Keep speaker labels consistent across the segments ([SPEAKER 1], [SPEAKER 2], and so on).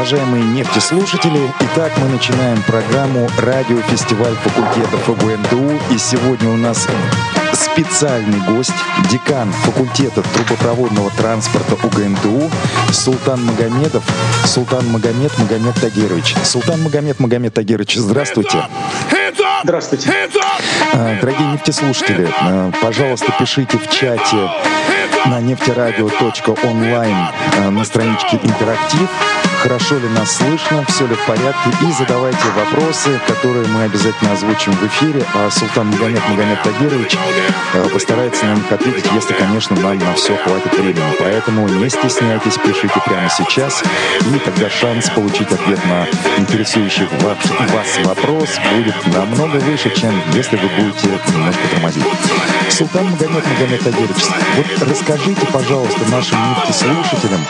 [SPEAKER 1] Уважаемые нефтеслушатели, итак, мы начинаем программу «Радиофестиваль факультетов УГНТУ». И сегодня у нас специальный гость, декан факультета трубопроводного транспорта УГНТУ Султан Магомедов. Султан Магомед Магомед Тагирович. Султан Магомед Магомед Тагирович, здравствуйте.
[SPEAKER 2] Здравствуйте.
[SPEAKER 1] А, дорогие нефтеслушатели, а, пожалуйста, пишите в чате на нефтерадио.онлайн а, на страничке «Интерактив» хорошо ли нас слышно, все ли в порядке, и задавайте вопросы, которые мы обязательно озвучим в эфире, а Султан Магомед Магомед Тагирович э, постарается на них ответить, если, конечно, нам на все хватит времени. Поэтому не стесняйтесь, пишите прямо сейчас, и тогда шанс получить ответ на интересующий вас вопрос будет намного выше, чем если вы будете немножко тормозить. Султан Магомед Магомед Тагирович, вот расскажите, пожалуйста, нашим нефтеслушателям,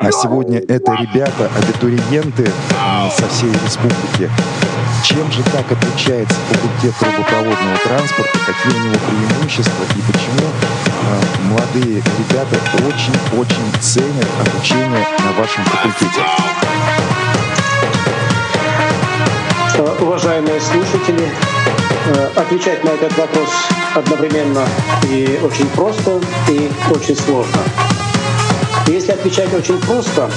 [SPEAKER 1] а сегодня это ребята, абитуриенты э, со всей республики. Чем же так отличается факультет трубопроводного транспорта, какие у него преимущества и почему э, молодые ребята очень-очень ценят обучение на вашем факультете?
[SPEAKER 2] Э, уважаемые слушатели, отвечать на этот вопрос одновременно и очень просто, и очень сложно. Если отвечать очень просто,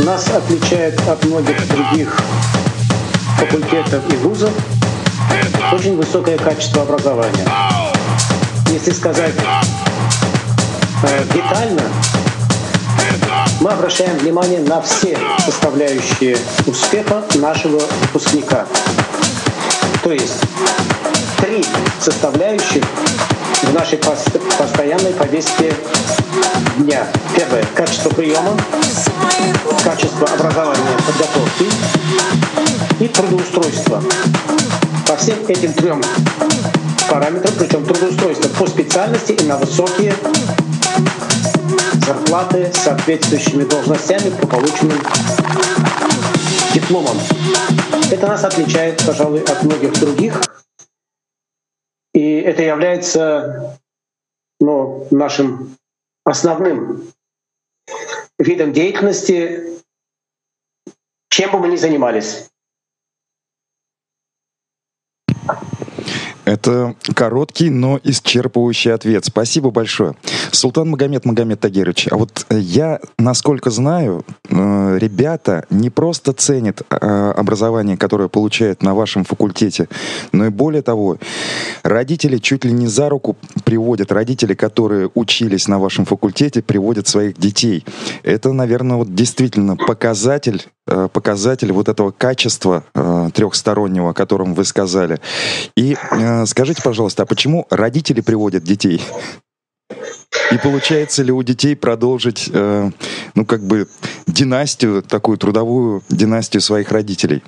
[SPEAKER 2] нас отличает от многих других факультетов и вузов очень высокое качество образования. Если сказать э, детально, мы обращаем внимание на все составляющие успеха нашего выпускника. То есть три составляющих в нашей постоянной повестке дня. Первое — качество приема, качество образования, подготовки и трудоустройство. По всем этим трем параметрам, причем трудоустройство по специальности и на высокие зарплаты с соответствующими должностями по полученным дипломам. Это нас отличает, пожалуй, от многих других и это является ну, нашим основным видом деятельности, чем бы мы ни занимались.
[SPEAKER 1] Это короткий, но исчерпывающий ответ. Спасибо большое. Султан Магомед Магомед Тагирович, а вот э, я, насколько знаю, э, ребята не просто ценят э, образование, которое получают на вашем факультете, но и более того, родители чуть ли не за руку приводят, родители, которые учились на вашем факультете, приводят своих детей. Это, наверное, вот действительно показатель показатель вот этого качества э, трехстороннего, о котором вы сказали. И э, скажите, пожалуйста, а почему родители приводят детей? И получается ли у детей продолжить, э, ну, как бы, династию, такую трудовую династию своих родителей?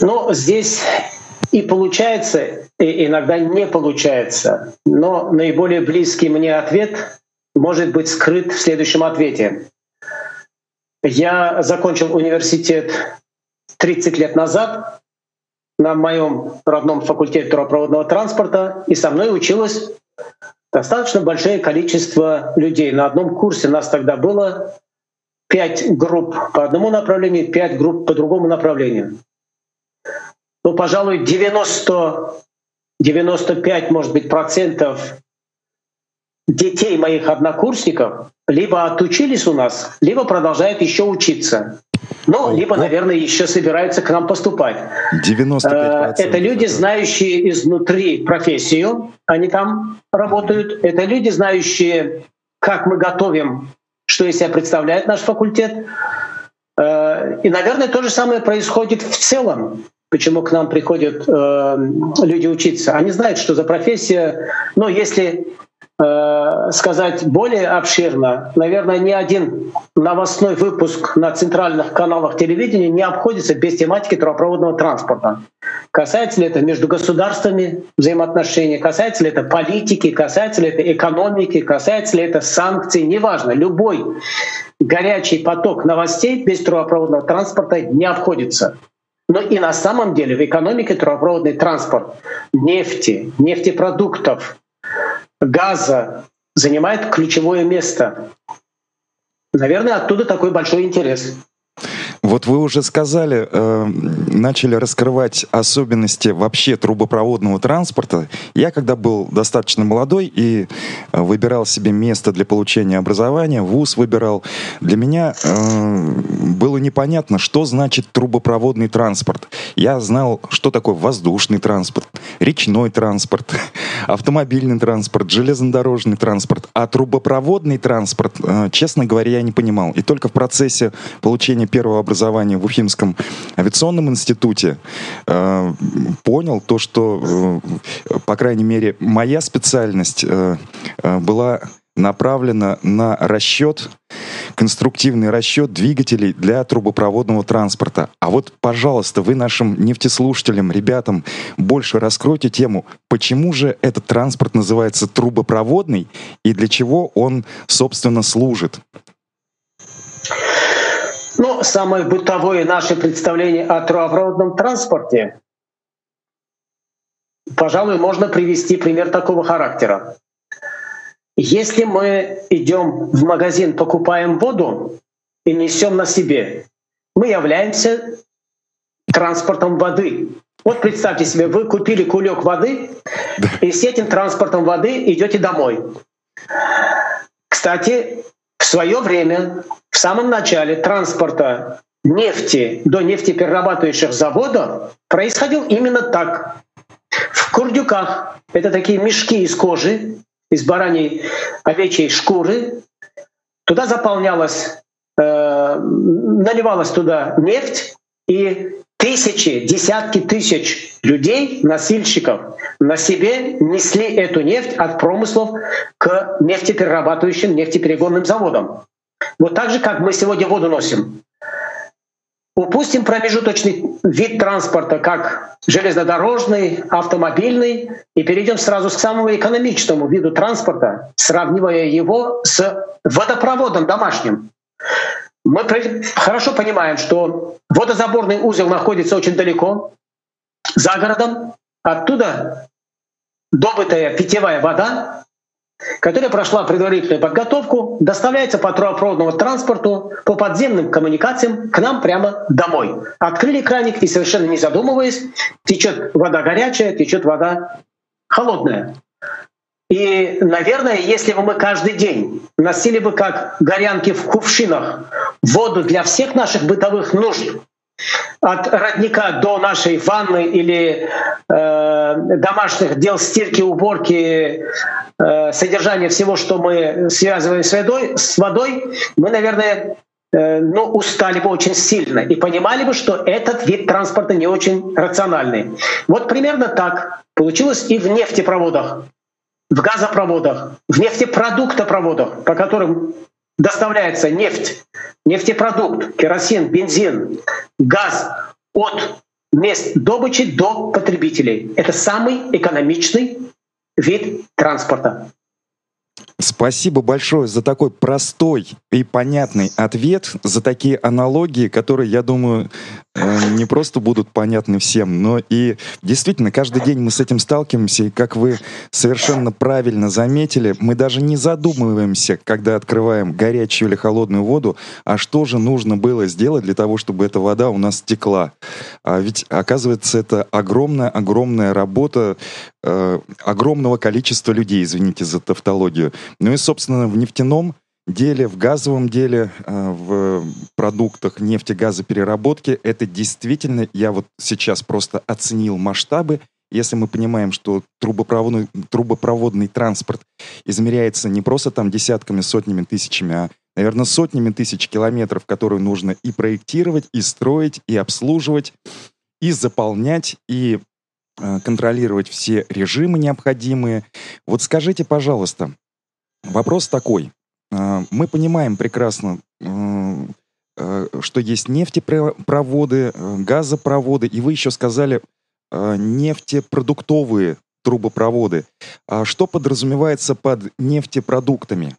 [SPEAKER 2] Ну, здесь и получается, и иногда не получается. Но наиболее близкий мне ответ может быть скрыт в следующем ответе. Я закончил университет 30 лет назад на моем родном факультете трубопроводного транспорта, и со мной училось достаточно большое количество людей. На одном курсе нас тогда было пять групп по одному направлению, пять групп по другому направлению. Ну, пожалуй, 90, 95, может быть, процентов детей моих однокурсников либо отучились у нас, либо продолжают еще учиться. Ну, либо, наверное, еще собираются к нам поступать. 95%. Э, это люди, знающие изнутри профессию, они там работают. Это люди, знающие, как мы готовим, что из себя представляет наш факультет. Э, и, наверное, то же самое происходит в целом. Почему к нам приходят э, люди учиться? Они знают, что за профессия. Но если сказать более обширно, наверное, ни один новостной выпуск на центральных каналах телевидения не обходится без тематики трубопроводного транспорта. Касается ли это между государствами взаимоотношений, касается ли это политики, касается ли это экономики, касается ли это санкций, неважно. Любой горячий поток новостей без трубопроводного транспорта не обходится. Но и на самом деле в экономике трубопроводный транспорт нефти, нефтепродуктов, газа занимает ключевое место. Наверное, оттуда такой большой интерес.
[SPEAKER 1] Вот вы уже сказали, э, начали раскрывать особенности вообще трубопроводного транспорта. Я, когда был достаточно молодой и э, выбирал себе место для получения образования, вуз выбирал, для меня э, было непонятно, что значит трубопроводный транспорт. Я знал, что такое воздушный транспорт, речной транспорт, автомобильный транспорт, железнодорожный транспорт. А трубопроводный транспорт, э, честно говоря, я не понимал. И только в процессе получения первого образования образования в Уфимском авиационном институте, э, понял то, что, э, по крайней мере, моя специальность э, была направлена на расчет, конструктивный расчет двигателей для трубопроводного транспорта. А вот, пожалуйста, вы нашим нефтеслушателям, ребятам, больше раскройте тему, почему же этот транспорт называется трубопроводный и для чего он, собственно, служит.
[SPEAKER 2] Самое бытовое наше представление о трубопроводном транспорте, пожалуй, можно привести пример такого характера. Если мы идем в магазин, покупаем воду и несем на себе, мы являемся транспортом воды. Вот представьте себе, вы купили кулек воды и с этим транспортом воды идете домой. Кстати, свое время в самом начале транспорта нефти до нефтеперерабатывающих заводов происходил именно так. В курдюках это такие мешки из кожи, из бараньей овечьей шкуры. Туда заполнялась, э, наливалась туда нефть, и тысячи, десятки тысяч людей, носильщиков, на себе несли эту нефть от промыслов к нефтеперерабатывающим, нефтеперегонным заводам. Вот так же, как мы сегодня воду носим. Упустим промежуточный вид транспорта, как железнодорожный, автомобильный, и перейдем сразу к самому экономичному виду транспорта, сравнивая его с водопроводом домашним. Мы хорошо понимаем, что водозаборный узел находится очень далеко, за городом. Оттуда добытая питьевая вода которая прошла предварительную подготовку, доставляется по трубопроводному транспорту, по подземным коммуникациям к нам прямо домой. Открыли краник и совершенно не задумываясь, течет вода горячая, течет вода холодная. И, наверное, если бы мы каждый день носили бы как горянки в кувшинах воду для всех наших бытовых нужд, от родника до нашей ванны или э, домашних дел стирки, уборки, э, содержания всего, что мы связываем с водой, с водой мы, наверное, э, ну, устали бы очень сильно и понимали бы, что этот вид транспорта не очень рациональный. Вот примерно так получилось и в нефтепроводах, в газопроводах, в нефтепродуктопроводах, по которым доставляется нефть, нефтепродукт, керосин, бензин, газ от мест добычи до потребителей. Это самый экономичный вид транспорта.
[SPEAKER 1] Спасибо большое за такой простой и понятный ответ, за такие аналогии, которые, я думаю, не просто будут понятны всем, но и действительно каждый день мы с этим сталкиваемся, и как вы совершенно правильно заметили, мы даже не задумываемся, когда открываем горячую или холодную воду, а что же нужно было сделать для того, чтобы эта вода у нас текла. А ведь, оказывается, это огромная-огромная работа э, огромного количества людей, извините за тавтологию. Ну и, собственно, в нефтяном деле, в газовом деле, э, в продуктах нефтегазопереработки, это действительно, я вот сейчас просто оценил масштабы, если мы понимаем, что трубопроводный, трубопроводный транспорт измеряется не просто там десятками, сотнями, тысячами, а, наверное, сотнями тысяч километров, которые нужно и проектировать, и строить, и обслуживать, и заполнять, и э, контролировать все режимы необходимые. Вот скажите, пожалуйста, Вопрос такой. А, мы понимаем прекрасно, э, что есть нефтепроводы, э, газопроводы, и вы еще сказали э, нефтепродуктовые трубопроводы. А что подразумевается под нефтепродуктами?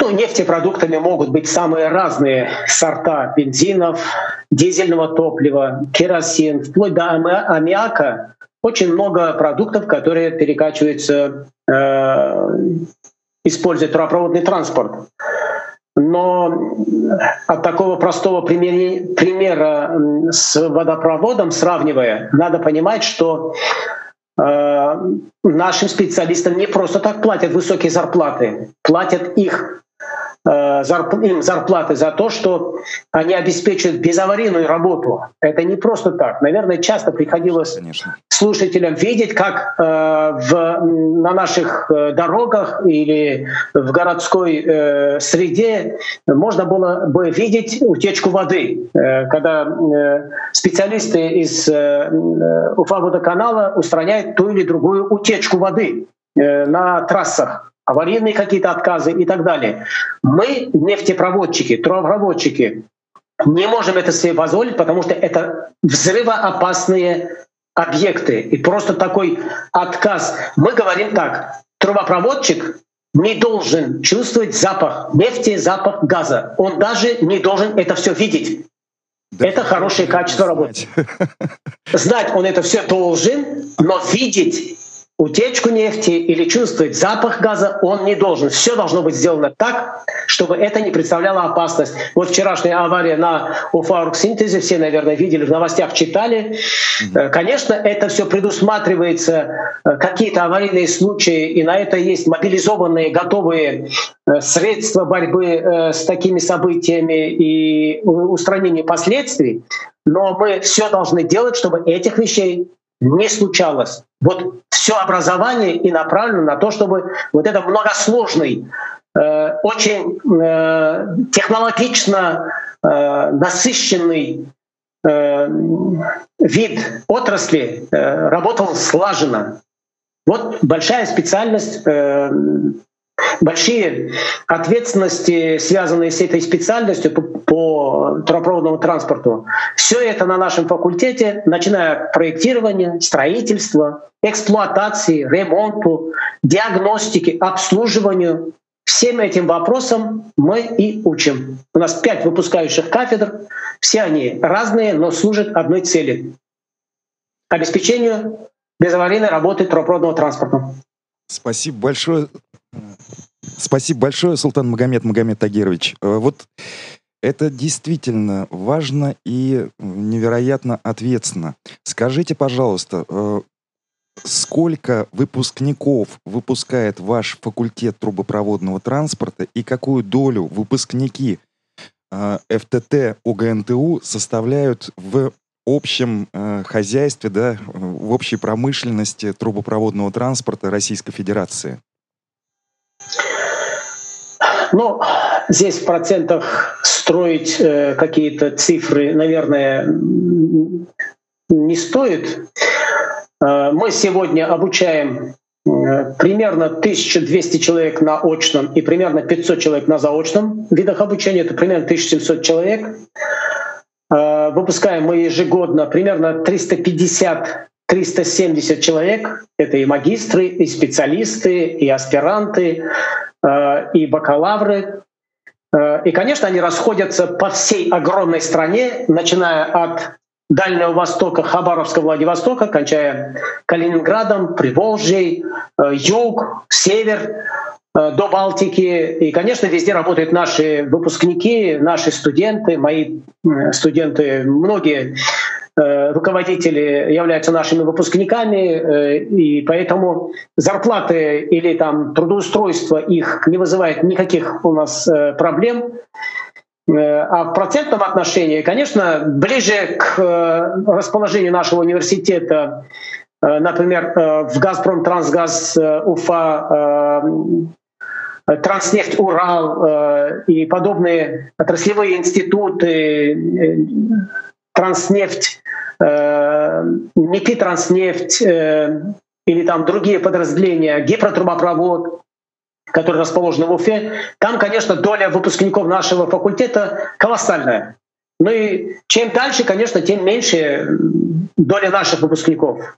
[SPEAKER 2] Ну, нефтепродуктами могут быть самые разные сорта бензинов, дизельного топлива, керосин, вплоть до аммиака. Очень много продуктов, которые перекачиваются Э, используя трубопроводный транспорт. Но от такого простого примера с водопроводом сравнивая, надо понимать, что э, нашим специалистам не просто так платят высокие зарплаты, платят их им зарплаты за то, что они обеспечивают безаварийную работу. Это не просто так. Наверное, часто приходилось Конечно. слушателям видеть, как э, в, на наших э, дорогах или в городской э, среде можно было бы видеть утечку воды, э, когда э, специалисты из э, Уфа-водоканала устраняют ту или другую утечку воды э, на трассах аварийные какие-то отказы и так далее. Мы, нефтепроводчики, трубопроводчики, не можем это себе позволить, потому что это взрывоопасные объекты. И просто такой отказ. Мы говорим так, трубопроводчик не должен чувствовать запах нефти, запах газа. Он даже не должен это все видеть. Да это хорошее качество работы. Знать он это все должен, но видеть утечку нефти или чувствовать запах газа он не должен. Все должно быть сделано так, чтобы это не представляло опасность. Вот вчерашняя авария на Уфаург-синтезе, все, наверное, видели, в новостях читали. Э, конечно, это все предусматривается, э, какие-то аварийные случаи, и на это есть мобилизованные, готовые э, средства борьбы с такими событиями и устранения последствий. Но мы все должны делать, чтобы этих вещей не случалось. Вот все образование и направлено на то, чтобы вот это многосложный, э, очень э, технологично э, насыщенный э, вид отрасли э, работал слаженно. Вот большая специальность э, большие ответственности, связанные с этой специальностью по, по трубопроводному транспорту. Все это на нашем факультете, начиная от проектирования, строительства, эксплуатации, ремонту, диагностики, обслуживанию. Всем этим вопросам мы и учим. У нас пять выпускающих кафедр, все они разные, но служат одной цели — обеспечению безаварийной работы трубопроводного транспорта.
[SPEAKER 1] Спасибо большое Спасибо большое, Султан Магомед Магомед Тагирович. Э, вот это действительно важно и невероятно ответственно. Скажите, пожалуйста, э, сколько выпускников выпускает ваш факультет трубопроводного транспорта и какую долю выпускники э, ФТТ УГНТУ составляют в общем хозяйстве, да, в общей промышленности трубопроводного транспорта Российской Федерации?
[SPEAKER 2] Ну, здесь в процентах строить э, какие-то цифры, наверное, не стоит. Э, мы сегодня обучаем э, примерно 1200 человек на очном и примерно 500 человек на заочном видах обучения. Это примерно 1700 человек. Э, выпускаем мы ежегодно примерно 350 370 человек. Это и магистры, и специалисты, и аспиранты, и бакалавры. Э, и, конечно, они расходятся по всей огромной стране, начиная от Дальнего Востока, Хабаровска, Владивостока, кончая Калининградом, Приволжьей, э, юг, север, до Балтики. И, конечно, везде работают наши выпускники, наши студенты, мои студенты, многие Э, руководители являются нашими выпускниками, э, и поэтому зарплаты или там трудоустройство их не вызывает никаких у нас э, проблем. А в процентном отношении, конечно, ближе к расположению нашего университета, например, в «Газпром Трансгаз Уфа», Транснефть Урал и подобные отраслевые институты, Транснефть э, НИКИ Транснефть э, или там другие подразделения, гипротрубопровод, который расположен в Уфе, там, конечно, доля выпускников нашего факультета колоссальная. Ну и чем дальше, конечно, тем меньше доля наших выпускников.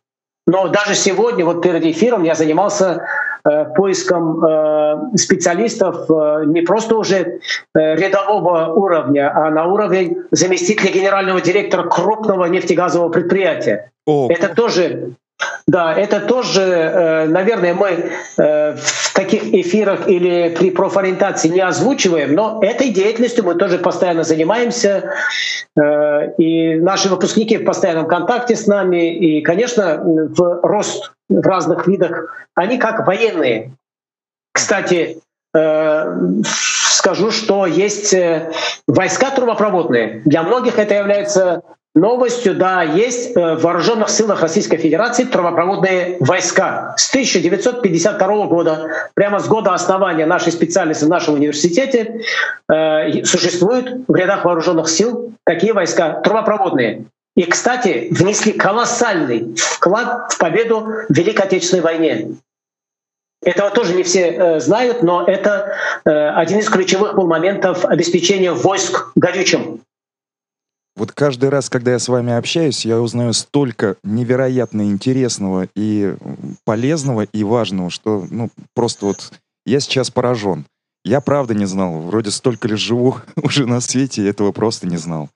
[SPEAKER 2] Но даже сегодня, вот перед эфиром, я занимался э, поиском э, специалистов э, не просто уже э, рядового уровня, а на уровень заместителя генерального директора крупного нефтегазового предприятия. О. Это тоже да, это тоже, э, наверное, мы э, в таких эфирах или при профориентации не озвучиваем, но этой деятельностью мы тоже постоянно занимаемся. Э, и наши выпускники в постоянном контакте с нами. И, конечно, в рост в разных видах, они как военные. Кстати, скажу, что есть войска трубопроводные. Для многих это является Новостью, да, есть э, в вооруженных силах Российской Федерации трубопроводные войска. С 1952 года, прямо с года основания нашей специальности в нашем университете, э, существуют в рядах вооруженных сил такие войска трубопроводные. И, кстати, внесли колоссальный вклад в победу в Великой Отечественной войне. Этого тоже не все э, знают, но это э, один из ключевых был моментов обеспечения войск горючим.
[SPEAKER 1] Вот каждый раз, когда я с вами общаюсь, я узнаю столько невероятно интересного и полезного и важного, что ну просто вот я сейчас поражен. Я правда не знал. Вроде столько лет живу уже на свете, этого просто не знал.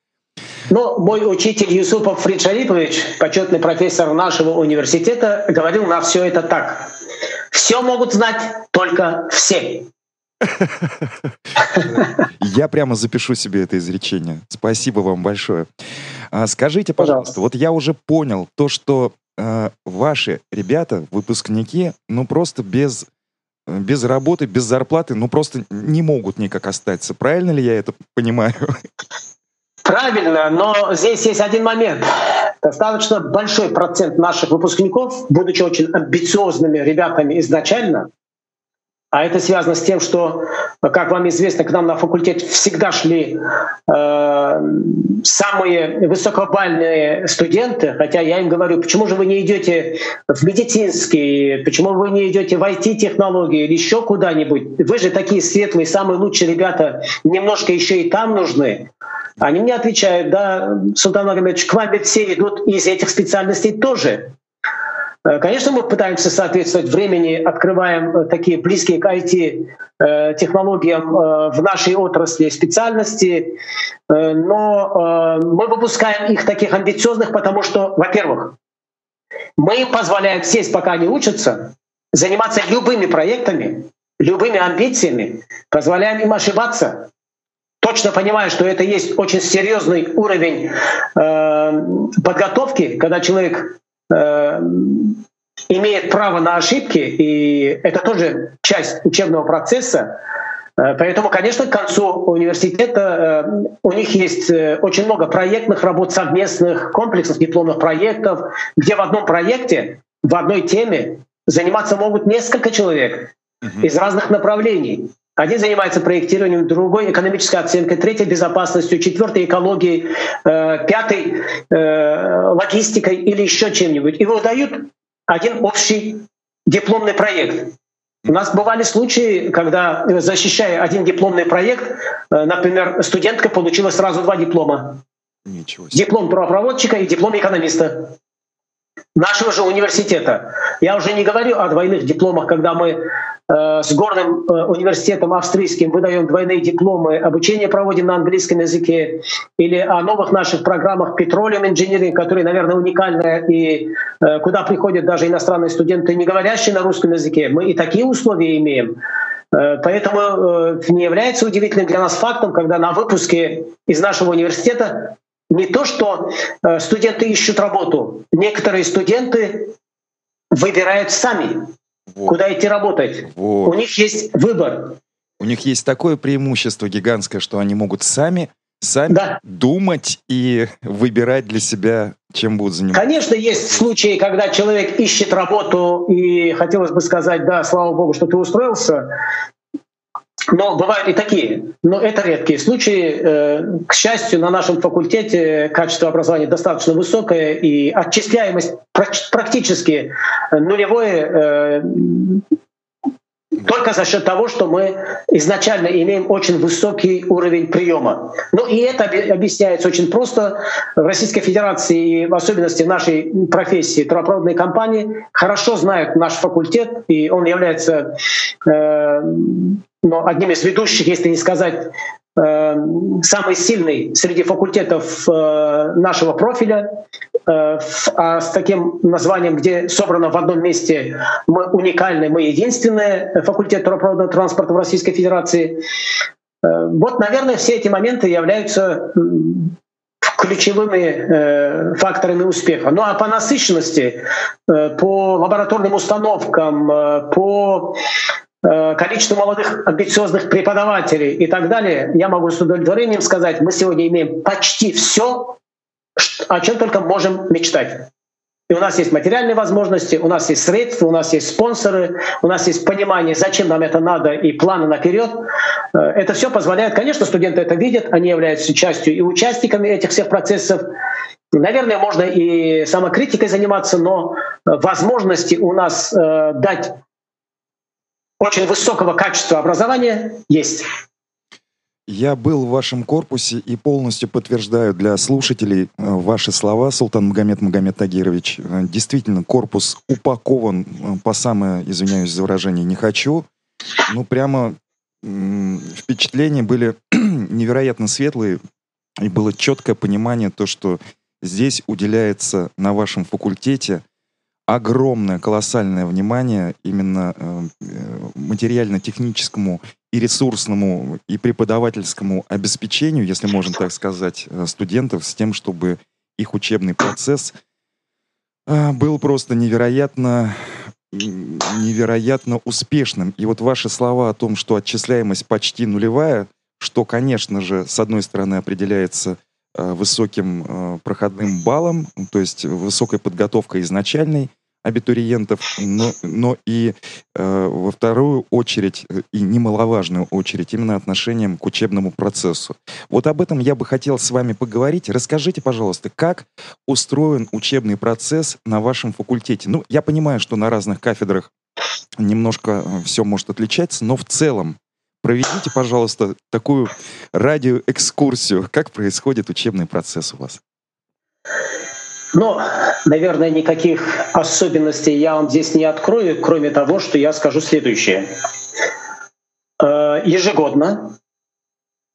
[SPEAKER 2] Ну, мой учитель Юсупов Фрид Шарипович, почетный профессор нашего университета, говорил на все это так. Все могут знать только все.
[SPEAKER 1] Я прямо запишу себе это изречение. Спасибо вам большое. А, скажите, пожалуйста, вот я уже понял то, что э, ваши ребята, выпускники, ну просто без без работы, без зарплаты, ну просто не могут никак остаться. Правильно ли я это понимаю?
[SPEAKER 2] Правильно, но здесь есть один момент. Достаточно большой процент наших выпускников, будучи очень амбициозными ребятами изначально, а это связано с тем, что, как вам известно, к нам на факультет всегда шли э, самые высокобальные студенты, хотя я им говорю, почему же вы не идете в медицинский, почему вы не идете в IT-технологии или еще куда-нибудь? Вы же такие светлые, самые лучшие ребята, немножко еще и там нужны. Они мне отвечают, да, Султан Магомедович, к вам ведь все идут из этих специальностей тоже. Э, конечно, мы пытаемся соответствовать времени, открываем э, такие близкие к IT-технологиям э, в нашей отрасли специальности, но мы выпускаем их таких амбициозных, потому что, во-первых, мы им позволяем сесть, пока они учатся, заниматься любыми проектами, любыми амбициями, позволяем им ошибаться, точно понимая, что это есть очень серьезный уровень подготовки, когда человек Э, имеет право на ошибки, и это тоже часть учебного процесса. Э, поэтому, конечно, к концу университета э, у них есть очень много проектных работ, совместных, комплексных дипломных проектов, где в одном проекте, в одной теме заниматься могут несколько человек из разных направлений. Один занимается проектированием, другой — экономической оценкой, третий — безопасностью, четвертый — экологией, э, пятый э, — логистикой или еще чем-нибудь. И выдают один общий дипломный проект. У нас бывали случаи, когда, защищая один дипломный проект, э, например, студентка получила сразу два диплома. Ничего себе. Диплом правопроводчика и диплом экономиста нашего же университета. Я уже не говорю о двойных дипломах, когда мы э, с горным э, университетом австрийским выдаем двойные дипломы, обучение проводим на английском языке, или о новых наших программах Petroleum Engineering, которые, наверное, уникальные, и э, куда приходят даже иностранные студенты, не говорящие на русском языке. Мы и такие условия имеем. Э, поэтому э, не является удивительным для нас фактом, когда на выпуске из нашего университета не то, что э, студенты ищут работу. Некоторые студенты выбирают сами, вот. куда идти работать. Вот. У них есть выбор.
[SPEAKER 1] У них есть такое преимущество гигантское, что они могут сами сами да. думать и выбирать для себя, чем будут заниматься.
[SPEAKER 2] Конечно, есть случаи, когда человек ищет работу, и хотелось бы сказать, да, слава богу, что ты устроился, но бывают и такие, но это редкие случаи. Э, к счастью, на нашем факультете качество образования достаточно высокое, и отчисляемость практически нулевое э, только за счет того, что мы изначально имеем очень высокий уровень приема. Ну и это объясняется очень просто. В Российской Федерации и в особенности нашей профессии трубопроводные компании хорошо знают наш факультет, и он является э, ну, одним из ведущих, если не сказать э, самый сильный среди факультетов э, нашего профиля. Э, а с таким названием, где собрано в одном месте мы уникальные, мы единственные факультет трубопроводного транспорта в Российской Федерации. Э, вот, наверное, все эти моменты являются ключевыми э, факторами успеха. Ну а по насыщенности, э, по лабораторным установкам, э, по э, количеству молодых амбициозных преподавателей и так далее, я могу с удовлетворением сказать, мы сегодня имеем почти все, о чем только можем мечтать. И у нас есть материальные возможности, у нас есть средства, у нас есть спонсоры, у нас есть понимание, зачем нам это надо, и планы наперед. Э, это все позволяет, конечно, студенты это видят, они являются частью и участниками этих всех процессов. Наверное, можно и самокритикой заниматься, но возможности у нас э, дать очень высокого качества образования есть.
[SPEAKER 1] Я был в вашем корпусе и полностью подтверждаю для слушателей э, ваши слова, Султан Магомед Магомед Тагирович. Э, действительно, корпус упакован э, по самое, извиняюсь за выражение, не хочу. Ну, прямо впечатления были невероятно светлые, и было четкое понимание то, что здесь уделяется на вашем факультете огромное, колоссальное внимание именно материально-техническому и ресурсному, и преподавательскому обеспечению, если можно так сказать, э, студентов с тем, чтобы их учебный процесс э, был просто невероятно невероятно успешным. И вот ваши слова о том, что отчисляемость почти нулевая, что, конечно же, с одной стороны определяется э, высоким проходным баллом, то есть высокой подготовкой изначальной, абитуриентов, но, но и э, во вторую очередь, и немаловажную очередь, именно отношением к учебному процессу. Вот об этом я бы хотел с вами поговорить. Расскажите, пожалуйста, как устроен учебный процесс на вашем факультете? Ну, я понимаю, что на разных кафедрах немножко э, все может отличаться, но в целом проведите, пожалуйста, такую радиоэкскурсию, как происходит учебный процесс у вас.
[SPEAKER 2] Но, наверное, никаких особенностей я вам здесь не открою, кроме того, что я скажу следующее. Э, ежегодно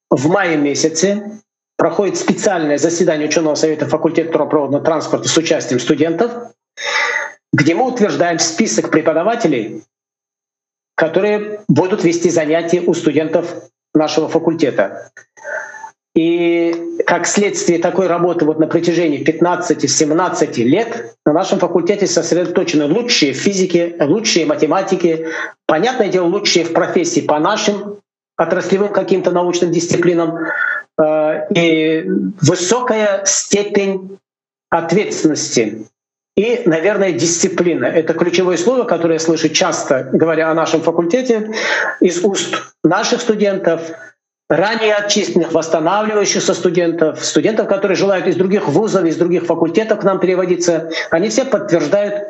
[SPEAKER 2] в мае месяце проходит специальное заседание ученого совета факультета трубопроводного транспорта с участием студентов, где мы утверждаем список преподавателей, которые будут вести занятия у студентов нашего факультета. И как следствие такой работы вот на протяжении 15-17 лет на нашем факультете сосредоточены лучшие физики, лучшие математики, понятное дело, лучшие в профессии по нашим отраслевым каким-то научным дисциплинам э, и высокая степень ответственности и, наверное, дисциплина. Это ключевое слово, которое я слышу часто, говоря о нашем факультете, из уст наших студентов — ранее отчисленных, восстанавливающихся студентов, студентов, которые желают из других вузов, из других факультетов к нам переводиться, они все подтверждают,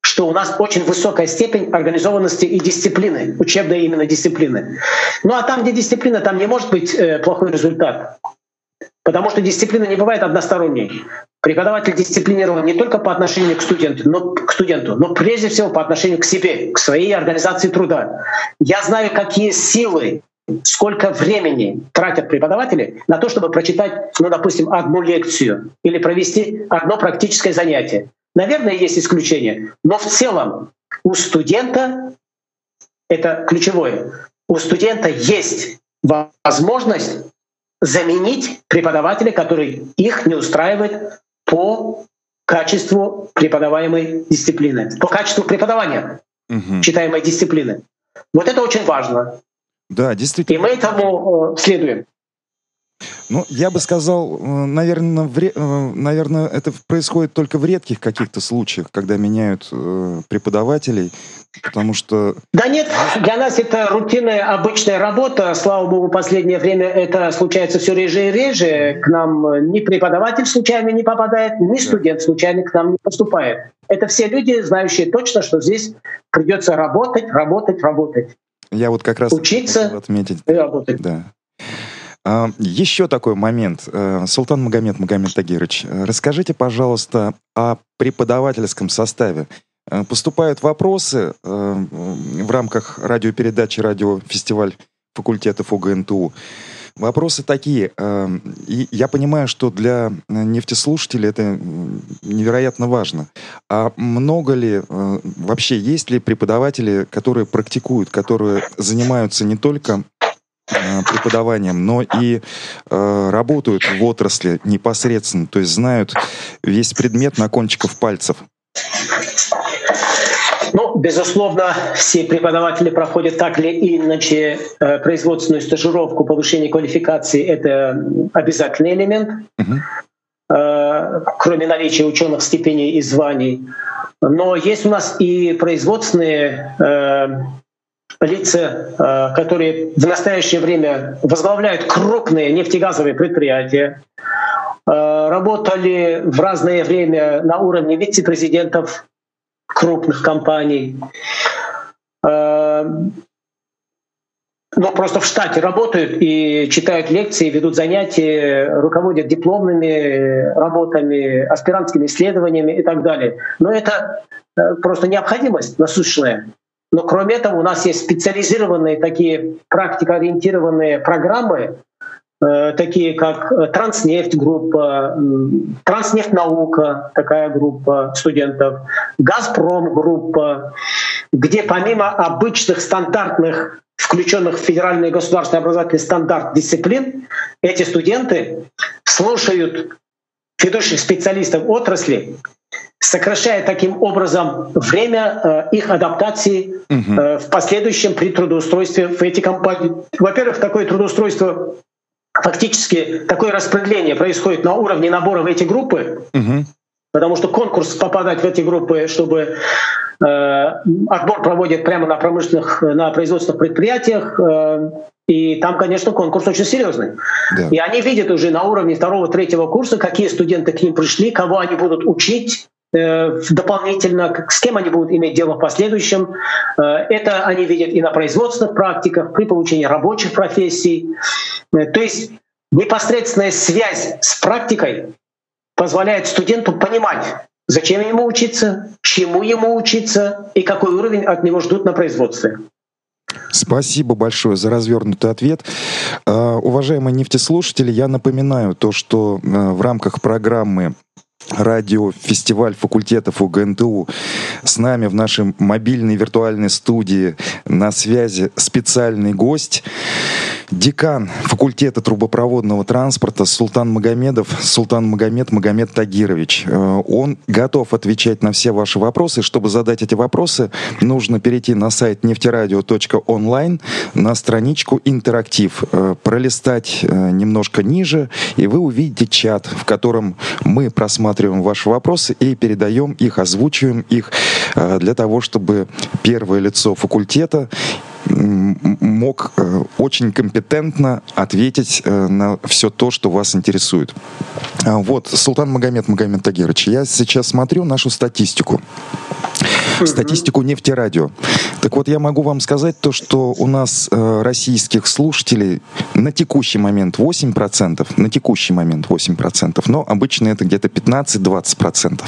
[SPEAKER 2] что у нас очень высокая степень организованности и дисциплины, учебной именно дисциплины. Ну а там, где дисциплина, там не может быть э, плохой результат. Потому что дисциплина не бывает односторонней. Преподаватель дисциплинирован не только по отношению к студенту, но, к студенту, но прежде всего по отношению к себе, к своей организации труда. Я знаю, какие силы сколько времени тратят преподаватели на то, чтобы прочитать, ну, допустим, одну лекцию или провести одно практическое занятие. Наверное, есть исключения, но в целом у студента, это ключевое, у студента есть возможность заменить преподавателя, который их не устраивает по качеству преподаваемой дисциплины, по качеству преподавания угу. читаемой дисциплины. Вот это очень важно.
[SPEAKER 1] Да, действительно.
[SPEAKER 2] И мы этому э, следуем.
[SPEAKER 1] Ну, я бы сказал, э, наверное, в, э, наверное, это происходит только в редких каких-то случаях, когда меняют э, преподавателей, потому что...
[SPEAKER 2] Да нет, для нас это рутинная, обычная работа. Слава богу, в последнее время это случается все реже и реже. К нам ни преподаватель случайно не попадает, ни студент случайно к нам не поступает. Это все люди, знающие точно, что здесь придется работать, работать, работать.
[SPEAKER 1] Я вот как раз
[SPEAKER 2] учиться отметить. и работать.
[SPEAKER 1] Да. А, еще такой момент. Э, Султан Магомед Магомед Тагирович, расскажите, пожалуйста, о преподавательском составе. Э, поступают вопросы э, в рамках радиопередачи «Радиофестиваль факультетов УГНТУ». Вопросы такие. Эм, и я понимаю, что для нефтеслушателей это невероятно важно. А много ли, э, вообще есть ли преподаватели, которые практикуют, которые занимаются не только э, преподаванием, но и э, работают в отрасли непосредственно, то есть знают весь предмет на кончиках пальцев.
[SPEAKER 2] Ну, безусловно, все преподаватели проходят так или иначе э, производственную стажировку, повышение квалификации — это обязательный элемент, uh-huh. кроме наличия ученых степеней и званий. Но есть у нас и производственные э, лица, которые в настоящее время возглавляют крупные нефтегазовые предприятия, работали в разное время на уровне вице-президентов крупных компаний. Э, но просто в штате работают и читают лекции, ведут занятия, руководят дипломными работами, аспирантскими исследованиями и так далее. Но это э, просто необходимость насущная. Но кроме этого у нас есть специализированные такие практикоориентированные программы, такие как э, Транснефть группа, Транснефть наука, такая группа студентов, Газпром группа, где помимо обычных стандартных включенных в федеральный государственный образовательный стандарт дисциплин, эти студенты слушают ведущих специалистов отрасли, сокращая таким образом время э, их адаптации угу. э, в последующем при трудоустройстве в эти компании. Во-первых, такое трудоустройство фактически такое распределение происходит на уровне набора в эти группы, угу. потому что конкурс попадать в эти группы, чтобы э, отбор проводят прямо на промышленных, на производственных предприятиях, э, и там, конечно, конкурс очень серьезный. Да. И они видят уже на уровне второго, третьего курса, какие студенты к ним пришли, кого они будут учить, дополнительно, с кем они будут иметь дело в последующем. Э, это они видят и на производственных практиках, при получении рабочих профессий. Э, то есть непосредственная связь с практикой позволяет студенту понимать, зачем ему учиться, чему ему учиться и какой уровень от него ждут на производстве.
[SPEAKER 1] Спасибо большое за развернутый ответ. Уважаемые нефтеслушатели, я напоминаю то, что в рамках программы радиофестиваль факультетов УГНТУ. С нами в нашей мобильной виртуальной студии на связи специальный гость, декан факультета трубопроводного транспорта Султан Магомедов, Султан Магомед Магомед Тагирович. Э, он готов отвечать на все ваши вопросы. Чтобы задать эти вопросы, нужно перейти на сайт нефтерадио.онлайн, на страничку «Интерактив», э, пролистать э, немножко ниже, и вы увидите чат, в котором мы просматриваем ваши вопросы и передаем их, озвучиваем их для того, чтобы первое лицо факультета мог э, очень компетентно ответить э, на все то, что вас интересует. А, вот, Султан Магомед Магомед Тагирович, я сейчас смотрю нашу статистику. Статистику нефтерадио. Так вот, я могу вам сказать то, что у нас э, российских слушателей на текущий момент 8%, на текущий момент 8%, но обычно это где-то 15-20%.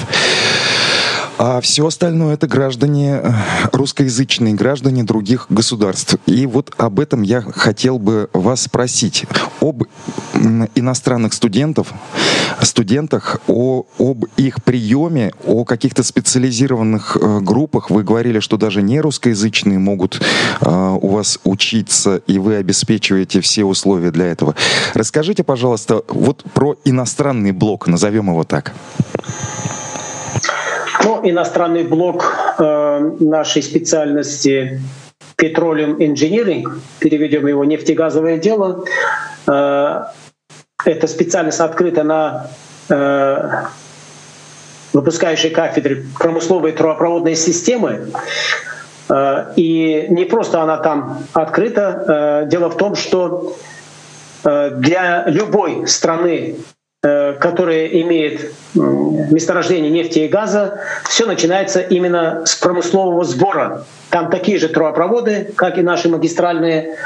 [SPEAKER 1] А все остальное это граждане э, русскоязычные, граждане других государств. И вот об этом я хотел бы вас спросить. Об иностранных студентов, студентах, о, об их приеме, о каких-то специализированных э, группах. Вы говорили, что даже не русскоязычные могут э, у вас учиться, и вы обеспечиваете все условия для этого. Расскажите, пожалуйста, вот про иностранный блок, назовем его так.
[SPEAKER 2] Ну, иностранный блок э, нашей специальности Petroleum Engineering, переведем его нефтегазовое дело. Э, эта специальность открыта на э, выпускающей кафедре промысловой трубопроводной системы. Э, и не просто она там открыта. Э, дело в том, что э, для любой страны которая имеет месторождение нефти и газа, все начинается именно с промыслового сбора. Там такие же трубопроводы, как и наши магистральные.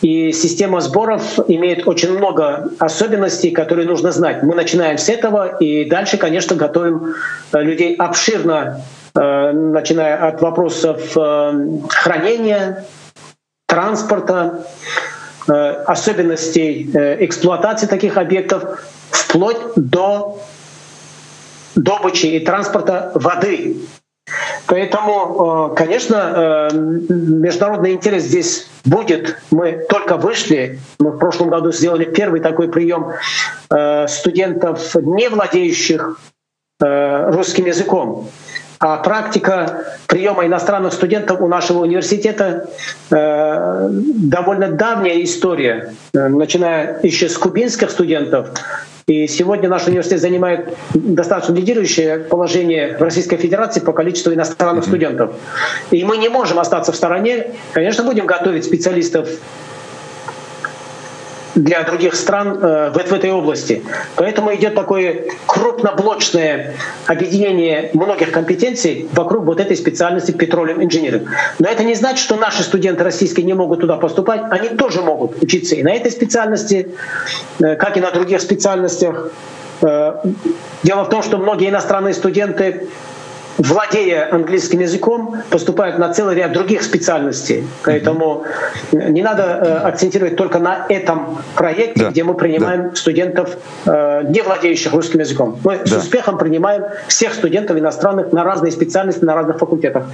[SPEAKER 2] И система сборов имеет очень много особенностей, которые нужно знать. Мы начинаем с этого и дальше, конечно, готовим э, людей обширно, э, начиная от вопросов хранения, транспорта, особенностей эксплуатации таких объектов вплоть до добычи и транспорта воды. Поэтому, конечно, международный интерес здесь будет. Мы только вышли, мы в прошлом году сделали первый такой прием студентов, не владеющих русским языком. А практика приема иностранных студентов у нашего университета э, довольно давняя история, э, начиная еще с кубинских студентов. И сегодня наш университет занимает достаточно лидирующее положение в Российской Федерации по количеству иностранных mm-hmm. студентов. И мы не можем остаться в стороне. Конечно, будем готовить специалистов для других стран э, в, этой области. Поэтому идет такое крупноблочное объединение многих компетенций вокруг вот этой специальности petroleum engineering. Но это не значит, что наши студенты российские не могут туда поступать. Они тоже могут учиться и на этой специальности, э, как и на других специальностях. Э, дело в том, что многие иностранные студенты владея английским языком, поступают на целый ряд других специальностей. Поэтому не надо э, акцентировать только на этом проекте, да. где мы принимаем да. студентов, э, не владеющих русским языком. Мы да. с успехом принимаем всех студентов иностранных на разные специальности, на разных факультетах.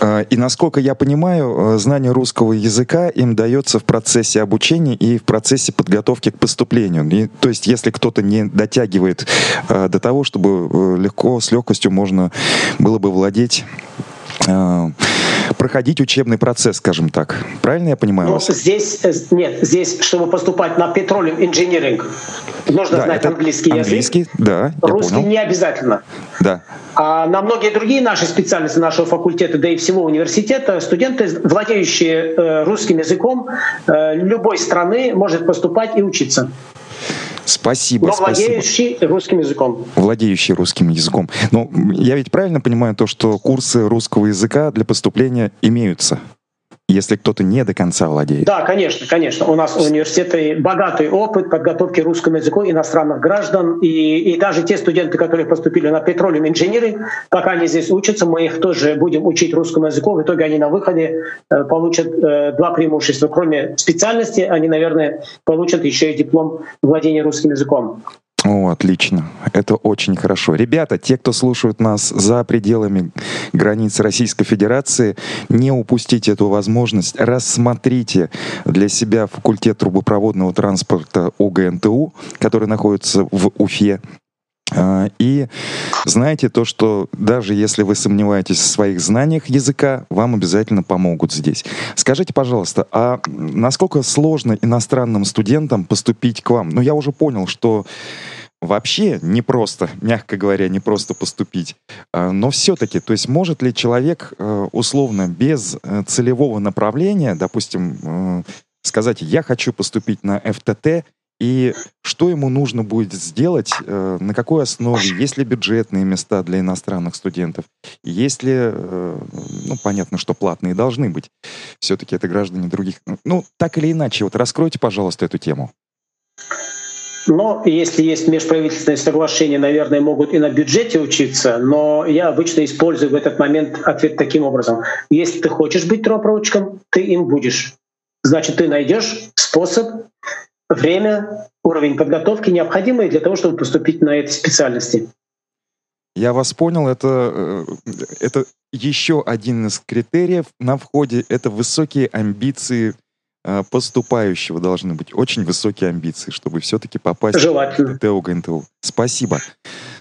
[SPEAKER 1] А, и насколько я понимаю, э, знание русского языка им дается в процессе обучения и в процессе подготовки к поступлению. И, то есть, если кто-то не дотягивает э, до того, чтобы э, легко, с легкостью можно было бы владеть проходить учебный процесс, скажем так. Правильно я понимаю?
[SPEAKER 2] Ну, здесь нет, здесь, чтобы поступать на petroleum engineering, нужно да, знать английский,
[SPEAKER 1] английский
[SPEAKER 2] язык.
[SPEAKER 1] Да,
[SPEAKER 2] Русский
[SPEAKER 1] понял.
[SPEAKER 2] не обязательно.
[SPEAKER 1] Да.
[SPEAKER 2] А на многие другие наши специальности нашего факультета, да и всего университета, студенты, владеющие э, русским языком э, любой страны, может поступать и учиться.
[SPEAKER 1] Спасибо.
[SPEAKER 2] Но владеющий
[SPEAKER 1] спасибо.
[SPEAKER 2] русским языком.
[SPEAKER 1] Владеющий русским языком. Но я ведь правильно понимаю то, что курсы русского языка для поступления имеются? Если кто-то не до конца владеет.
[SPEAKER 2] Да, конечно, конечно. У нас у университета богатый опыт подготовки русскому языку иностранных граждан. И, и даже те студенты, которые поступили на petroleum engineering, пока они здесь учатся, мы их тоже будем учить русскому языку. В итоге они на выходе э, получат э, два преимущества. Кроме специальности, они, наверное, получат еще и диплом владения русским языком.
[SPEAKER 1] О, отлично. Это очень хорошо. Ребята, те, кто слушают нас за пределами границ Российской Федерации, не упустите эту возможность. Рассмотрите для себя факультет трубопроводного транспорта ОГНТУ, который находится в Уфе. А, и знаете то, что даже если вы сомневаетесь в своих знаниях языка, вам обязательно помогут здесь. Скажите, пожалуйста, а насколько сложно иностранным студентам поступить к вам? Ну, я уже понял, что вообще не просто, мягко говоря, не просто поступить. А, но все-таки, то есть может ли человек э, условно без э, целевого направления, допустим, э, сказать, я хочу поступить на ФТТ, и что ему нужно будет сделать, на какой основе, есть ли бюджетные места для иностранных студентов, есть ли, ну, понятно, что платные должны быть, все-таки это граждане других. Ну, так или иначе, вот раскройте, пожалуйста, эту тему.
[SPEAKER 2] Но если есть межправительственные соглашения, наверное, могут и на бюджете учиться, но я обычно использую в этот момент ответ таким образом. Если ты хочешь быть трубопроводчиком, ты им будешь. Значит, ты найдешь способ, время, уровень подготовки, необходимый для того, чтобы поступить на этой специальности.
[SPEAKER 1] Я вас понял, это, э, это еще один из критериев на входе, это высокие амбиции Э, поступающего должны быть очень высокие амбиции, чтобы все-таки попасть
[SPEAKER 2] Желательно.
[SPEAKER 1] в ТТУ ГНТУ. Спасибо.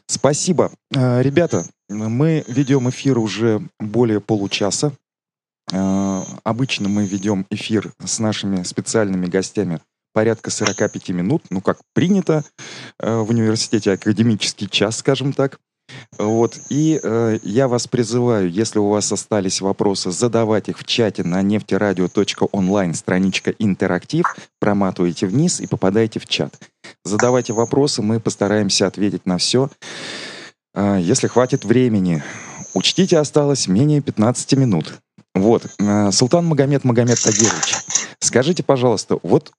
[SPEAKER 1] Спасибо. Э, ребята, мы ведем эфир уже более получаса. Обычно мы ведем эфир с нашими специальными гостями порядка 45 минут, ну как принято в университете, академический час, скажем так. Вот. И э, я вас призываю, если у вас остались вопросы, задавать их в чате на нефтерадио.онлайн, страничка интерактив, проматывайте вниз и попадаете в чат. Задавайте вопросы, мы постараемся ответить на все. Э, если хватит времени, учтите, осталось менее 15 минут. Вот, э, Султан Магомед Магомед Тагирович, скажите, пожалуйста, вот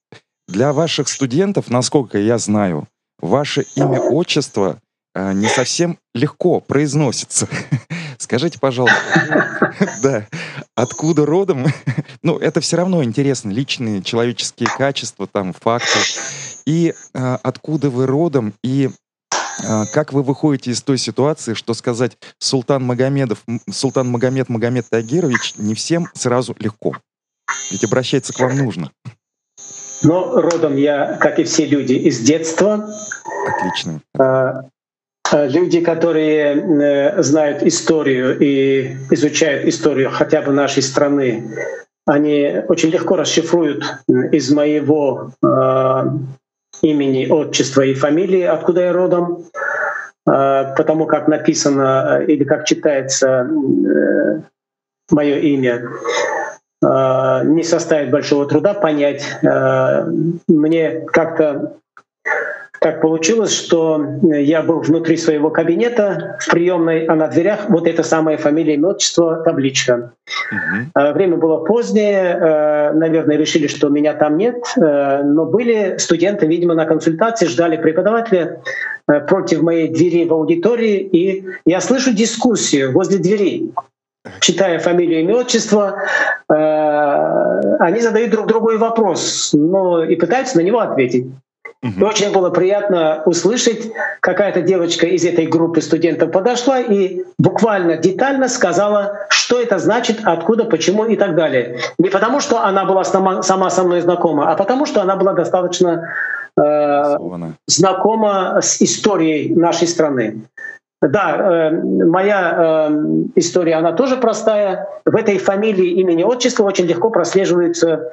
[SPEAKER 1] для ваших студентов, насколько я знаю, ваше имя, отчество — а, не совсем легко произносится. Скажите, пожалуйста, да, откуда родом? ну, это все равно интересно, личные человеческие качества, там, факты. И э, откуда вы родом, и э, как вы выходите из той ситуации, что сказать Султан Магомедов, Султан Магомед Магомед Тагирович не всем сразу легко. Ведь обращаться к вам нужно.
[SPEAKER 2] Но родом я, как и все люди, из детства.
[SPEAKER 1] Отлично.
[SPEAKER 2] А, а, люди, которые э, знают историю и изучают историю хотя бы нашей страны, они очень легко расшифруют из моего э, имени, отчества и фамилии, откуда я родом, э, потому как написано или как читается э, мое имя. Э, не составит большого труда понять. Э, мне как-то так получилось, что я был внутри своего кабинета в приемной, а на дверях вот эта самая фамилия, имя, отчество, табличка. Uh-huh. Время было позднее, наверное, решили, что меня там нет, но были студенты, видимо, на консультации, ждали преподавателя против моей двери в аудитории, и я слышу дискуссию возле двери читая фамилию, имя, отчество, э, они задают друг другу вопрос, но и пытаются на него ответить. И очень было приятно услышать, какая-то девочка из этой группы студентов подошла и буквально детально сказала, что это значит, откуда, почему и так далее. Не потому, что она была сама, сама со мной знакома, а потому, что она была достаточно э, знакома с историей нашей страны. Да, э, моя э, история, она тоже простая. В этой фамилии, имени, отчества очень легко прослеживаются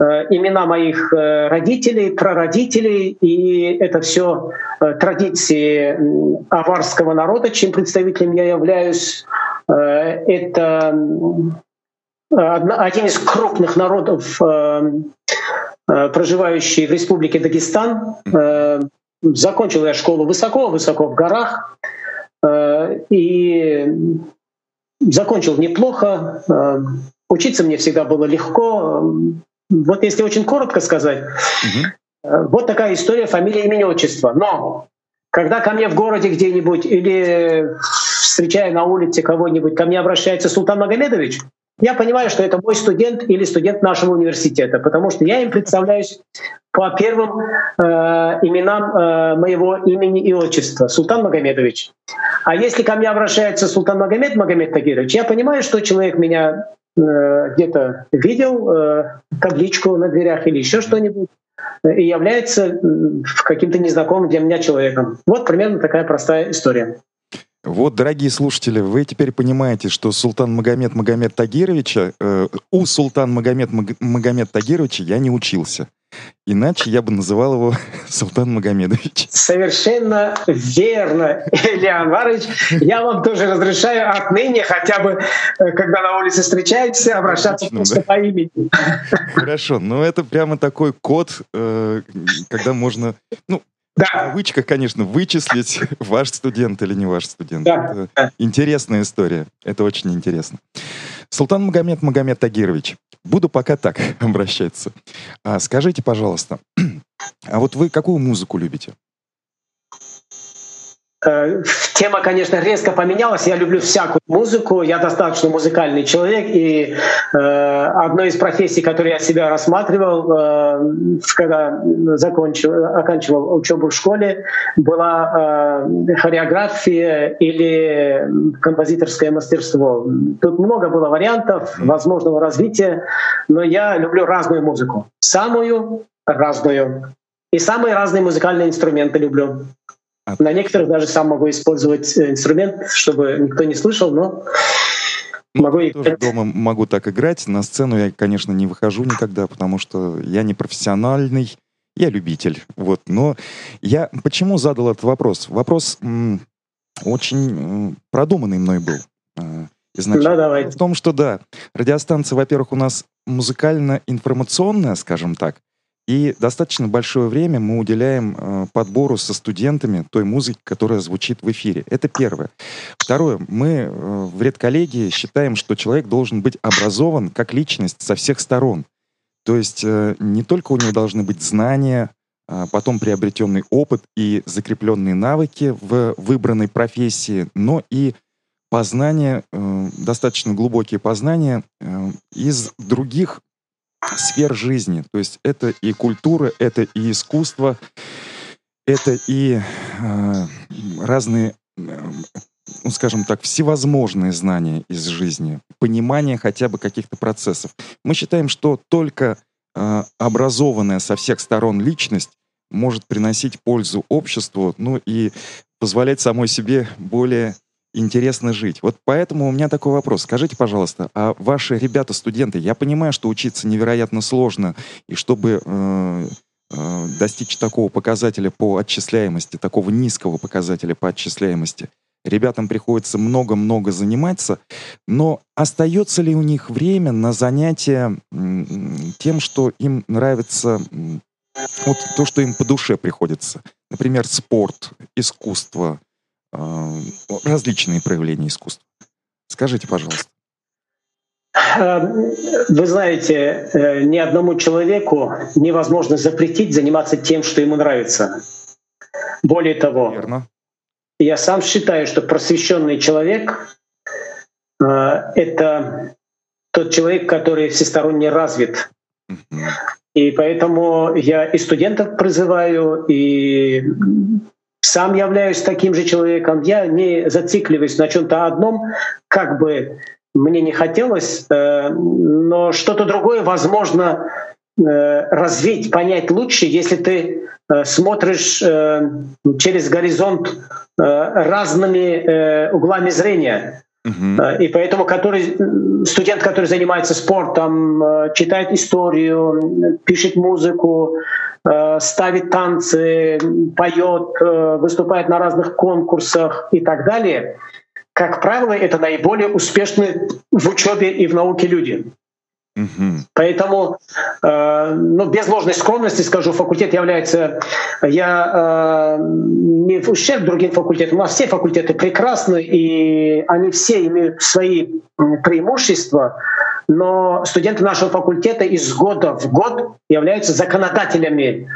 [SPEAKER 2] э, имена моих э, родителей, прародителей, и это все э, традиции аварского народа, чем представителем я являюсь. Э, это один из крупных народов, э, э, проживающий в республике Дагестан. Э, закончил я школу высоко-высоко в горах. Э, и закончил неплохо. Э, учиться мне всегда было легко. Вот если очень коротко сказать, угу. вот такая история фамилия, имени, отчества. Но когда ко мне в городе где-нибудь или встречая на улице кого-нибудь, ко мне обращается Султан Магомедович, я понимаю, что это мой студент или студент нашего университета, потому что я им представляюсь по первым э, именам э, моего имени и отчества Султан Магомедович. А если ко мне обращается Султан Магомед Магомед Тагирович, я понимаю, что человек меня э, где-то видел, э, табличку на дверях или еще что-нибудь, и является каким-то незнакомым для меня человеком. Вот примерно такая простая история.
[SPEAKER 1] Вот, дорогие слушатели, вы теперь понимаете, что Султан Магомед Магомед Тагировича, э, у Султан Магомед Магомед Тагировича я не учился. Иначе я бы называл его Султан Магомедович.
[SPEAKER 2] Совершенно верно, Илья Анварович. Я вам тоже разрешаю отныне хотя бы, э, когда на улице встречаетесь, обращаться Отлично, просто да? по имени.
[SPEAKER 1] Хорошо, но это прямо такой код, э, когда можно... Ну, да. В кавычках, конечно, вычислить, ваш студент или не ваш студент. Да. Это интересная история. Это очень интересно. Султан Магомед Магомед Тагирович, буду пока так обращаться. А, скажите, пожалуйста, а вот вы какую музыку любите?
[SPEAKER 2] Э, тема, конечно, резко поменялась. Я люблю всякую музыку. Я достаточно музыкальный человек. И э, одной из профессий, которые я себя рассматривал, э, когда закончил, оканчивал учебу в школе, была э, хореография или композиторское мастерство. Тут много было вариантов возможного развития, но я люблю разную музыку. Самую разную. И самые разные музыкальные инструменты люблю. На некоторых даже сам могу использовать э, инструмент, чтобы никто не слышал, но
[SPEAKER 1] ну, могу я тоже дома могу так играть. На сцену я, конечно, не выхожу никогда, потому что я не профессиональный, я любитель. Вот. Но я почему задал этот вопрос? Вопрос м, очень м, продуманный мной был. Э, изначально. Да, давайте. В том, что да, радиостанция, во-первых, у нас музыкально-информационная, скажем так, и достаточно большое время мы уделяем э, подбору со студентами той музыки, которая звучит в эфире. Это первое. Второе. Мы э, в редколлегии считаем, что человек должен быть образован как личность со всех сторон. То есть э, не только у него должны быть знания, э, потом приобретенный опыт и закрепленные навыки в выбранной профессии, но и познания, э, достаточно глубокие познания э, из других сфер жизни. То есть это и культура, это и искусство, это и э, разные, ну, скажем так, всевозможные знания из жизни, понимание хотя бы каких-то процессов. Мы считаем, что только образованная со всех сторон личность может приносить пользу обществу, ну и позволять самой себе более интересно жить. Вот поэтому у меня такой вопрос. Скажите, пожалуйста, а ваши ребята, студенты, я понимаю, что учиться невероятно сложно, и чтобы э, э, достичь такого показателя по отчисляемости, такого низкого показателя по отчисляемости, ребятам приходится много-много заниматься, но остается ли у них время на занятия тем, что им нравится, вот то, что им по душе приходится? Например, спорт, искусство, различные проявления искусства. Скажите, пожалуйста.
[SPEAKER 2] Эм, вы знаете, э, ни одному человеку невозможно запретить заниматься тем, что ему нравится. Более того, Верно. я сам считаю, что просвещенный человек э, — это тот человек, который всесторонне развит. И поэтому я и студентов призываю, и сам являюсь таким же человеком. Я не зацикливаюсь на чем-то одном, как бы мне не хотелось, э, но что-то другое возможно э, развить, понять лучше, если ты э, смотришь через горизонт разными углами зрения. Uh-huh. И поэтому который, студент, который занимается спортом, читает историю, пишет музыку, Э, ставит танцы, поет, э, выступает на разных конкурсах и так далее, как правило, это наиболее успешные в учебе и в науке люди. Mm-hmm. Поэтому, э, ну, без ложной скромности скажу, факультет является, я э, не в ущерб другим факультетам, у нас все факультеты прекрасны, и они все имеют свои преимущества, но студенты нашего факультета из года в год являются законодателями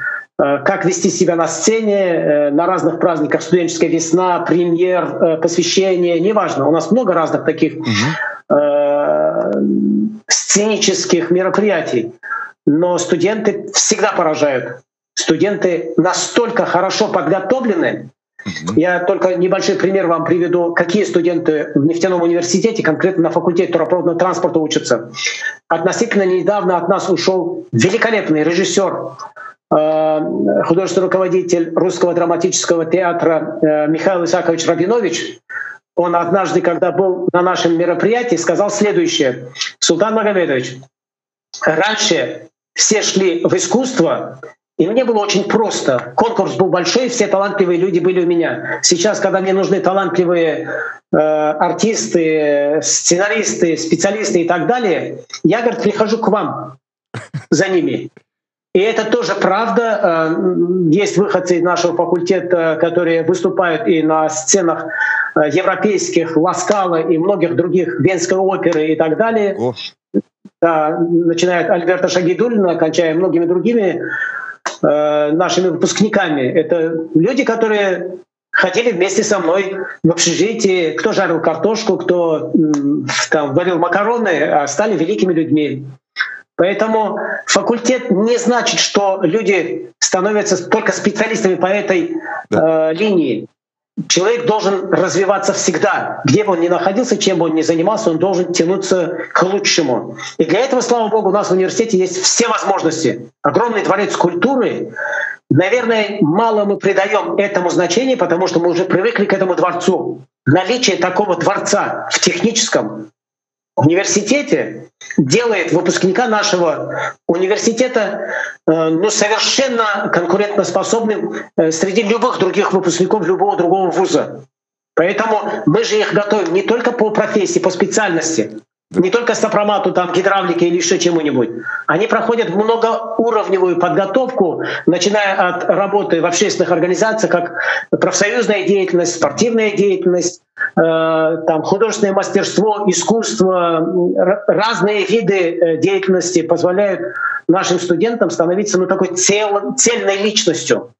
[SPEAKER 2] э, как вести себя на сцене, э, на разных праздниках, студенческая весна, премьер, э, посвящение, неважно. У нас много разных таких угу. Сценических мероприятий. Но студенты всегда поражают. Студенты настолько хорошо подготовлены, я только небольшой пример вам приведу, какие студенты в нефтяном университете, конкретно на факультете трубопроводного транспорта учатся. Относительно недавно от нас ушел великолепный режиссер, э, художественный руководитель русского драматического театра э, Михаил Исакович Рабинович. Он однажды, когда был на нашем мероприятии, сказал следующее. Султан Магомедович, раньше все шли в искусство, и мне было очень просто. Конкурс был большой, все талантливые люди были у меня. Сейчас, когда мне нужны талантливые э, артисты, сценаристы, специалисты и так далее, я, говорит, прихожу к вам за ними. И это тоже правда. Э, есть выходцы из нашего факультета, которые выступают и на сценах э, европейских, Ласкала и многих других, Венской оперы и так далее. О. Да, начиная от Альберта Шагидулина, кончая многими другими Э, нашими выпускниками. Это люди, которые ходили вместе со мной в общежитии, кто жарил картошку, кто там варил макароны, а стали великими людьми. Поэтому факультет не значит, что люди становятся только специалистами по этой да. э, линии. Человек должен развиваться всегда. Где бы он ни находился, чем бы он ни занимался, он должен тянуться к лучшему. И для этого, слава богу, у нас в университете есть все возможности. Огромный дворец культуры. Наверное, мало мы придаем этому значения, потому что мы уже привыкли к этому дворцу. Наличие такого дворца в техническом университете делает выпускника нашего университета э, ну, совершенно конкурентоспособным э, среди любых других выпускников любого другого вуза. Поэтому мы же их готовим не только по профессии, по специальности, не только сопромату, там, гидравлике или еще чему-нибудь. Они проходят многоуровневую подготовку, начиная от работы в общественных организациях, как профсоюзная деятельность, спортивная деятельность, э, там, художественное мастерство, искусство, разные виды э, деятельности позволяют нашим студентам становиться ну, такой цел, цельной личностью.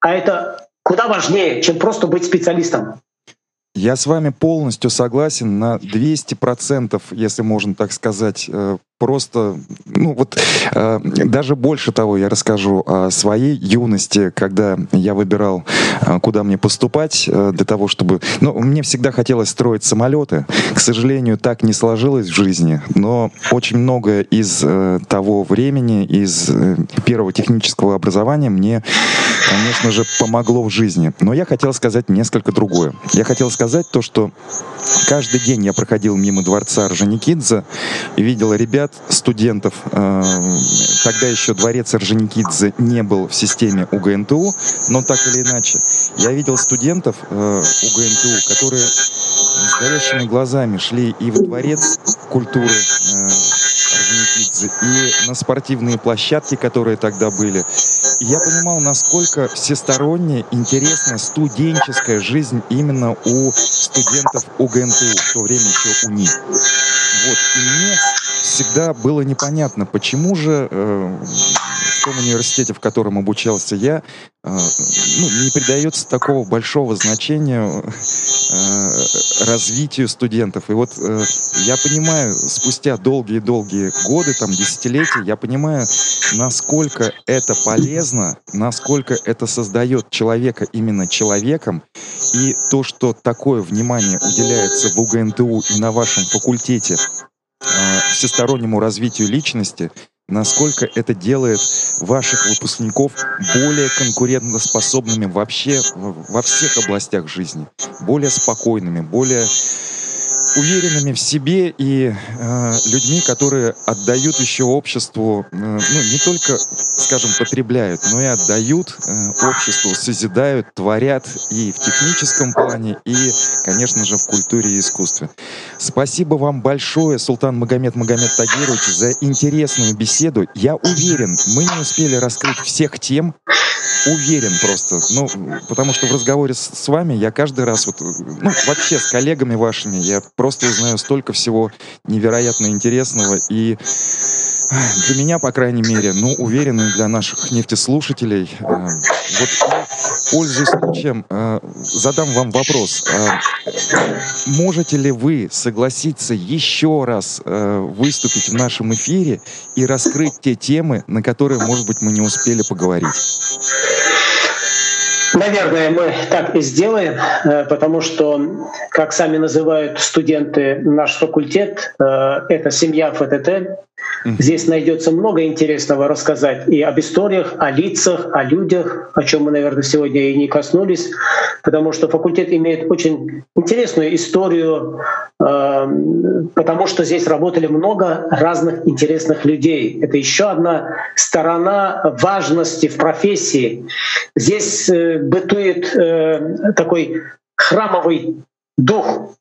[SPEAKER 2] А это куда важнее, чем просто быть специалистом.
[SPEAKER 1] Я с вами полностью согласен на 200%, если можно так сказать. Просто, ну вот, э, даже больше того я расскажу о своей юности, когда я выбирал, э, куда мне поступать, э, для того, чтобы... Ну, мне всегда хотелось строить самолеты. К сожалению, так не сложилось в жизни, но очень многое из э, того времени, из э, первого технического образования мне, конечно же, помогло в жизни. Но я хотел сказать несколько другое. Я хотел сказать то, что каждый день я проходил мимо дворца Орджоникидзе и видел ребят, студентов. Э, тогда еще дворец Орджоникидзе не был в системе УГНТУ, но так или иначе. Я видел студентов э, УГНТУ, которые с горящими глазами шли и во дворец культуры э, Орджоникидзе, и на спортивные площадки, которые тогда были. И я понимал, насколько всесторонняя, интересная студенческая жизнь именно у студентов УГНТУ, в то время еще у них. Вот. И мне всегда было непонятно, почему же э, в том университете, в котором обучался я, э, ну, не придается такого большого значения э, развитию студентов. И вот э, я понимаю, спустя долгие-долгие годы, там, десятилетия, я понимаю, насколько это полезно, насколько это создает человека именно человеком, и то, что такое внимание уделяется в УГНТУ и на вашем факультете всестороннему развитию личности, насколько это делает ваших выпускников более конкурентоспособными вообще во всех областях жизни, более спокойными, более уверенными в себе и э, людьми, которые отдают еще обществу, э, ну, не только, скажем, потребляют, но и отдают э, обществу, созидают, творят и в техническом плане, и, конечно же, в культуре и искусстве. Спасибо вам большое, Султан Магомед Магомед Тагирович, за интересную беседу. Я уверен, мы не успели раскрыть всех тем, уверен просто. Ну, потому что в разговоре с, с вами я каждый раз, вот, ну, вообще с коллегами вашими, я просто узнаю столько всего невероятно интересного. И для меня, по крайней мере, ну, уверен, и для наших нефтеслушателей. Э, вот, пользуясь случаем, э, задам вам вопрос. Э, можете ли вы согласиться еще раз э, выступить в нашем эфире и раскрыть те темы, на которые, может быть, мы не успели поговорить?
[SPEAKER 2] Наверное, мы так и сделаем, э, потому что, как сами называют студенты наш факультет, э, это семья ФТТ. Здесь найдется много интересного рассказать и об историях, о лицах, о людях, о чем мы, наверное, сегодня и не коснулись, потому что факультет имеет очень интересную историю, э, потому что здесь работали много разных интересных людей. Это еще одна сторона важности в профессии. Здесь бытует э, такой храмовый дух.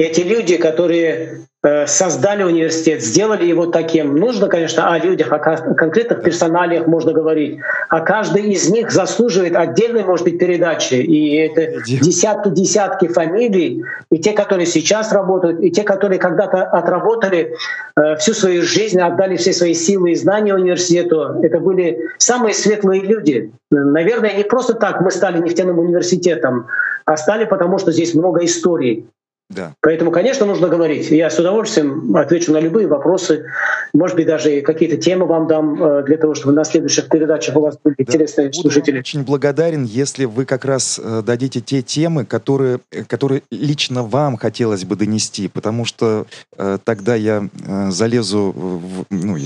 [SPEAKER 2] Эти люди, которые Э, создали университет, сделали его таким. Нужно, конечно, о людях, о конкретных персоналиях можно говорить. А каждый из них заслуживает отдельной, может быть, передачи. И это десятки-десятки фамилий. И те, которые сейчас работают, и те, которые когда-то отработали э, всю свою жизнь, отдали все свои силы и знания университету. Это были самые светлые люди. Наверное, не просто так мы стали нефтяным университетом, а стали потому, что здесь много историй. Да. Поэтому, конечно, нужно говорить. Я с удовольствием отвечу на любые вопросы. Может быть, даже какие-то темы вам дам э, для того, чтобы на следующих передачах у вас были да. интересные Буду слушатели.
[SPEAKER 1] очень благодарен, если вы как раз э, дадите те темы, которые, э, которые лично вам хотелось бы донести, потому что э, тогда я э, залезу в, ну,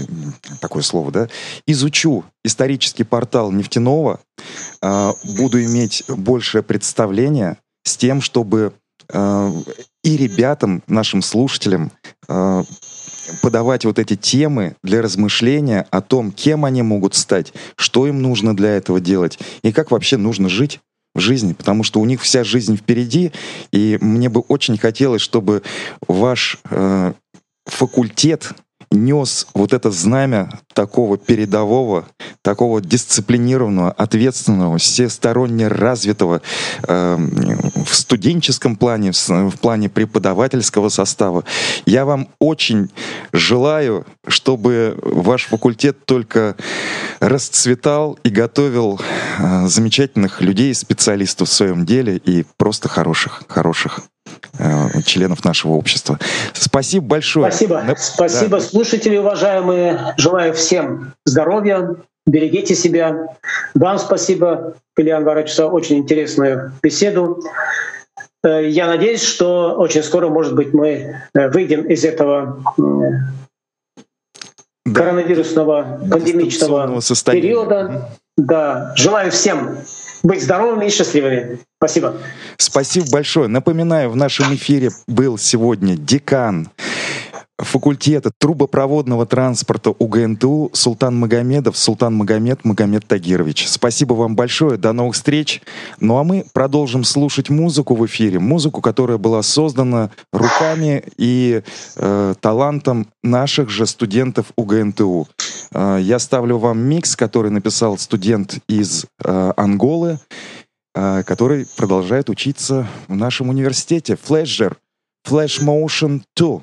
[SPEAKER 1] такое слово, да, изучу исторический портал нефтяного, э, буду иметь большее представление с тем, чтобы и ребятам, нашим слушателям, э, подавать вот эти темы для размышления о том, кем они могут стать, что им нужно для этого делать и как вообще нужно жить в жизни, потому что у них вся жизнь впереди, и мне бы очень хотелось, чтобы ваш э, факультет нес вот это знамя такого передового, такого дисциплинированного, ответственного, всесторонне развитого э, в студенческом плане, в, в плане преподавательского состава. Я вам очень желаю, чтобы ваш факультет только расцветал и готовил э, замечательных людей, специалистов в своем деле и просто хороших, хороших членов нашего общества. Спасибо большое.
[SPEAKER 2] Спасибо. Спасибо, да. слушатели уважаемые. Желаю всем здоровья, берегите себя. Вам спасибо, Ильян Варачевич, за очень интересную беседу. Э, я надеюсь, что очень скоро, может быть, мы э, выйдем из этого да. коронавирусного пандемичного периода. Да. Желаю всем быть здоровыми и счастливыми. Спасибо.
[SPEAKER 1] Спасибо большое. Напоминаю, в нашем эфире был сегодня декан факультета трубопроводного транспорта УГНТУ Султан Магомедов, Султан Магомед, Магомед Тагирович. Спасибо вам большое, до новых встреч. Ну а мы продолжим слушать музыку в эфире, музыку, которая была создана руками и э, талантом наших же студентов УГНТУ. Э, я ставлю вам микс, который написал студент из э, Анголы, который продолжает учиться в нашем университете. Flasher, Flash Motion 2.